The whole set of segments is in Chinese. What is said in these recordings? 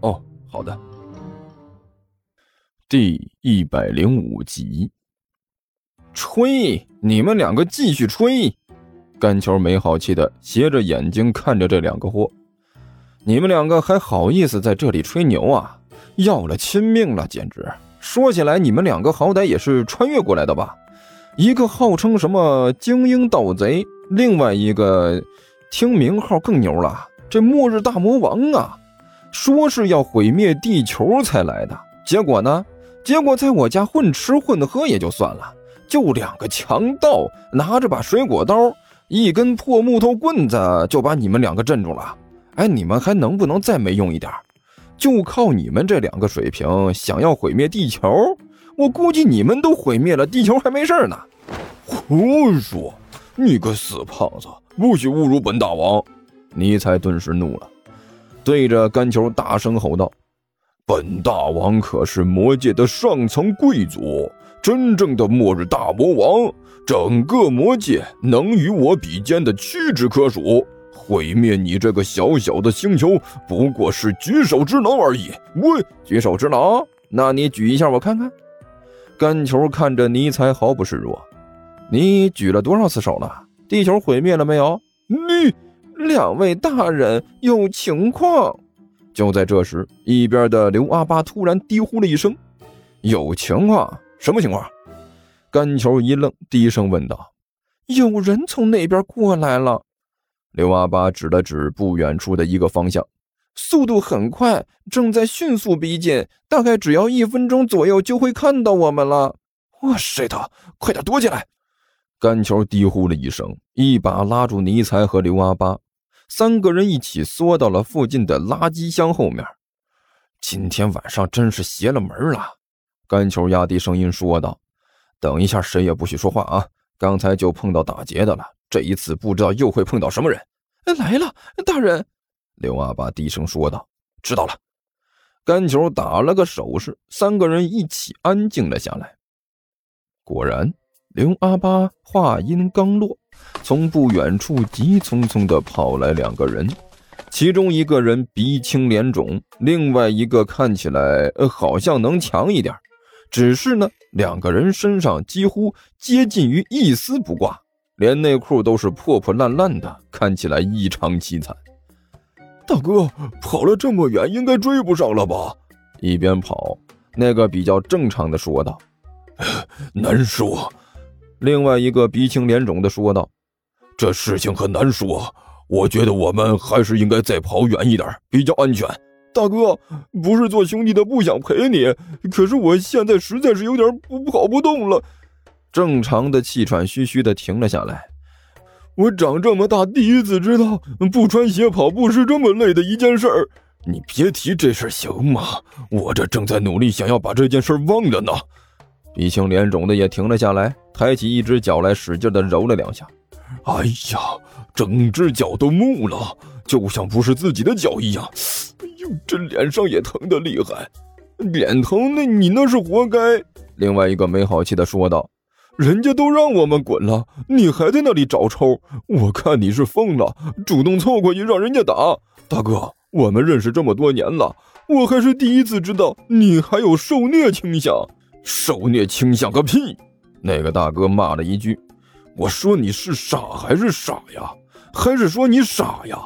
哦，好的。第一百零五集，吹！你们两个继续吹！甘球没好气的斜着眼睛看着这两个货，你们两个还好意思在这里吹牛啊？要了亲命了，简直！说起来，你们两个好歹也是穿越过来的吧？一个号称什么精英盗贼，另外一个听名号更牛了，这末日大魔王啊！说是要毁灭地球才来的，结果呢？结果在我家混吃混喝也就算了，就两个强盗拿着把水果刀。一根破木头棍子就把你们两个镇住了，哎，你们还能不能再没用一点？就靠你们这两个水平，想要毁灭地球，我估计你们都毁灭了，地球还没事呢。胡说！你个死胖子，不许侮辱本大王！尼采顿时怒了，对着甘球大声吼道：“本大王可是魔界的上层贵族，真正的末日大魔王。”整个魔界能与我比肩的屈指可数，毁灭你这个小小的星球不过是举手之劳而已。喂，举手之劳？那你举一下我看看。干球看着尼采毫不示弱，你举了多少次手了？地球毁灭了没有？你两位大人有情况。就在这时，一边的刘阿八突然低呼了一声：“有情况？什么情况？”甘球一愣，低声问道：“有人从那边过来了。”刘阿八指了指不远处的一个方向，速度很快，正在迅速逼近，大概只要一分钟左右就会看到我们了。哇塞！的快点躲起来！甘球低呼了一声，一把拉住尼才和刘阿八，三个人一起缩到了附近的垃圾箱后面。今天晚上真是邪了门了，甘球压低声音说道。等一下，谁也不许说话啊！刚才就碰到打劫的了，这一次不知道又会碰到什么人。来了，大人！刘阿八低声说道：“知道了。”甘球打了个手势，三个人一起安静了下来。果然，刘阿八话音刚落，从不远处急匆匆地跑来两个人，其中一个人鼻青脸肿，另外一个看起来好像能强一点。只是呢，两个人身上几乎接近于一丝不挂，连内裤都是破破烂烂的，看起来异常凄惨。大哥跑了这么远，应该追不上了吧？一边跑，那个比较正常的说道：“ 难说。”另外一个鼻青脸肿的说道：“这事情很难说，我觉得我们还是应该再跑远一点，比较安全。”大哥，不是做兄弟的不想陪你，可是我现在实在是有点不跑不动了。正常的气喘吁吁的停了下来。我长这么大第一次知道不穿鞋跑步是这么累的一件事儿。你别提这事行吗？我这正在努力想要把这件事忘了呢。鼻青脸肿的也停了下来，抬起一只脚来使劲的揉了两下。哎呀，整只脚都木了，就像不是自己的脚一样。哎呦这脸上也疼得厉害，脸疼？那你那是活该。另外一个没好气的说道：“人家都让我们滚了，你还在那里找抽？我看你是疯了，主动凑过去让人家打。大哥，我们认识这么多年了，我还是第一次知道你还有受虐倾向。受虐倾向个屁！”那个大哥骂了一句：“我说你是傻还是傻呀？还是说你傻呀？”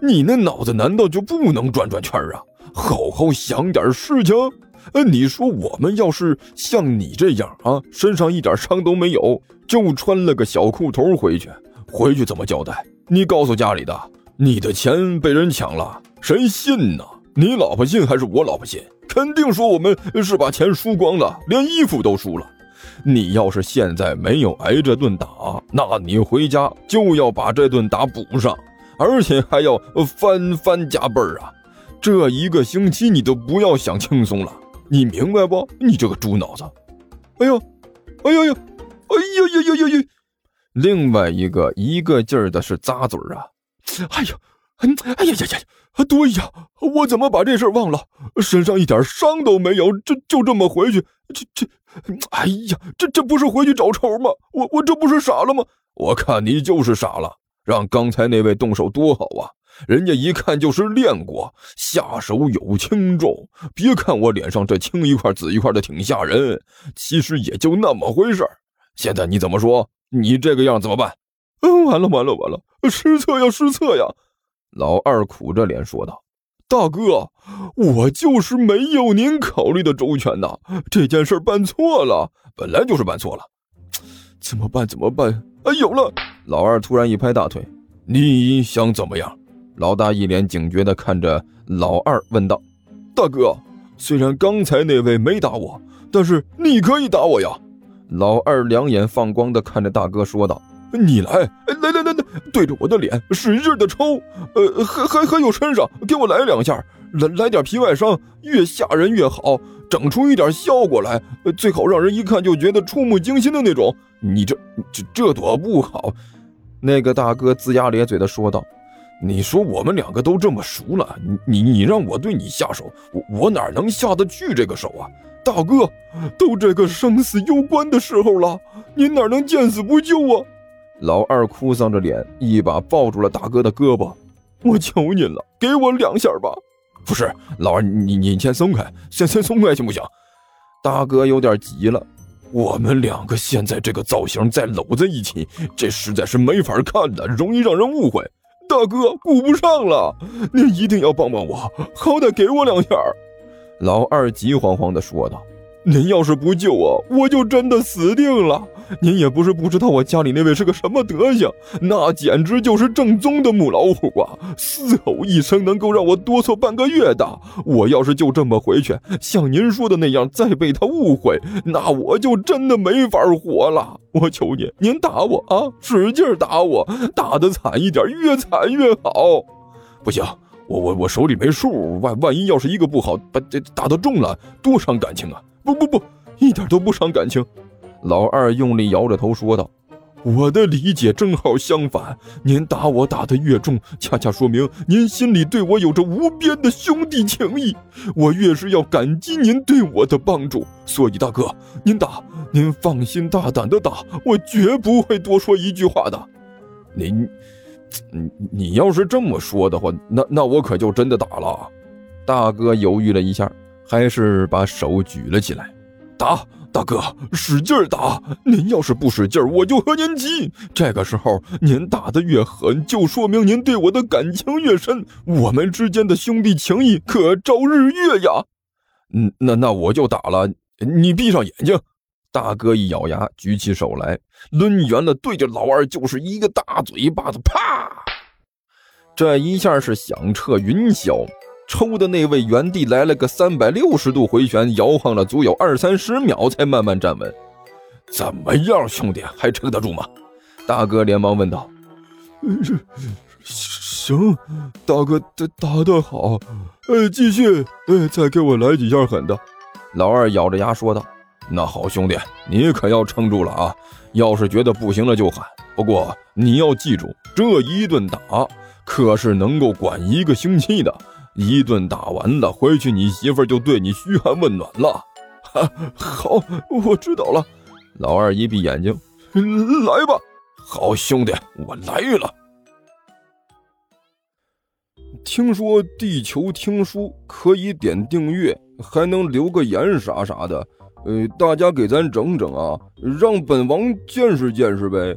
你那脑子难道就不能转转圈啊？好好想点事情。呃，你说我们要是像你这样啊，身上一点伤都没有，就穿了个小裤头回去，回去怎么交代？你告诉家里的，你的钱被人抢了，谁信呢？你老婆信还是我老婆信？肯定说我们是把钱输光了，连衣服都输了。你要是现在没有挨这顿打，那你回家就要把这顿打补上。而且还要翻翻加倍儿啊！这一个星期你都不要想轻松了，你明白不？你这个猪脑子！哎呦，哎呦呦，哎呦呦呦呦呦！另外一个一个劲儿的是咂嘴啊！哎呦，哎呀呀呀！对呀，我怎么把这事忘了？身上一点伤都没有，这就这么回去？这这，哎呀，这这不是回去找仇吗？我我这不是傻了吗？我看你就是傻了，让刚才那位动手多好啊！人家一看就是练过，下手有轻重。别看我脸上这青一块紫一块的挺吓人，其实也就那么回事儿。现在你怎么说？你这个样怎么办？嗯，完了完了完了，失策呀失策呀！老二苦着脸说道：“大哥，我就是没有您考虑的周全呐，这件事办错了，本来就是办错了，怎么办？怎么办？啊，有了！”老二突然一拍大腿：“你想怎么样？”老大一脸警觉地看着老二问道：“大哥，虽然刚才那位没打我，但是你可以打我呀！”老二两眼放光地看着大哥说道：“你来，来来来来，对着我的脸使劲的抽，呃，还还还有身上，给我来两下，来来点皮外伤，越吓人越好，整出一点效果来，最好让人一看就觉得触目惊心的那种。你这这这多不好！”那个大哥龇牙咧嘴的说道。你说我们两个都这么熟了，你你你让我对你下手，我我哪能下得去这个手啊？大哥，都这个生死攸关的时候了，您哪能见死不救啊？老二哭丧着脸，一把抱住了大哥的胳膊，我求您了，给我两下吧。不是，老二，你你先松开，先先松开行不行？大哥有点急了，我们两个现在这个造型再搂在一起，这实在是没法看的，容易让人误会。大哥，顾不上了，您一定要帮帮我，好歹给我两下。老二急慌慌地说道：“您要是不救我，我就真的死定了。您也不是不知道我家里那位是个什么德行，那简直就是正宗的母老虎啊！嘶吼一声能够让我哆嗦半个月的。我要是就这么回去，像您说的那样再被他误会，那我就真的没法活了。我求您，您打我啊，使劲打我，打得惨一点，越惨越好。不行。”我我我手里没数，万万一要是一个不好，把这打得重了，多伤感情啊！不不不，一点都不伤感情。老二用力摇着头说道：“我的理解正好相反，您打我打得越重，恰恰说明您心里对我有着无边的兄弟情谊，我越是要感激您对我的帮助。所以大哥，您打，您放心大胆的打，我绝不会多说一句话的。您。”你你要是这么说的话，那那我可就真的打了。大哥犹豫了一下，还是把手举了起来。打，大哥，使劲打！您要是不使劲，我就和您急。这个时候您打的越狠，就说明您对我的感情越深，我们之间的兄弟情谊可朝日月呀。嗯，那那我就打了。你闭上眼睛。大哥一咬牙，举起手来，抡圆了，对着老二就是一个大嘴巴子，啪！这一下是响彻云霄，抽的那位原地来了个三百六十度回旋，摇晃了足有二三十秒，才慢慢站稳。怎么样，兄弟，还撑得住吗？大哥连忙问道。行，大哥打打得好，呃，继续，呃，再给我来几下狠的。老二咬着牙说道。那好兄弟，你可要撑住了啊！要是觉得不行了就喊。不过你要记住，这一顿打可是能够管一个星期的。一顿打完了，回去你媳妇就对你嘘寒问暖了。哈，好，我知道了。老二一闭眼睛，来吧，好兄弟，我来了。听说地球听书可以点订阅，还能留个言啥啥的。呃，大家给咱整整啊，让本王见识见识呗。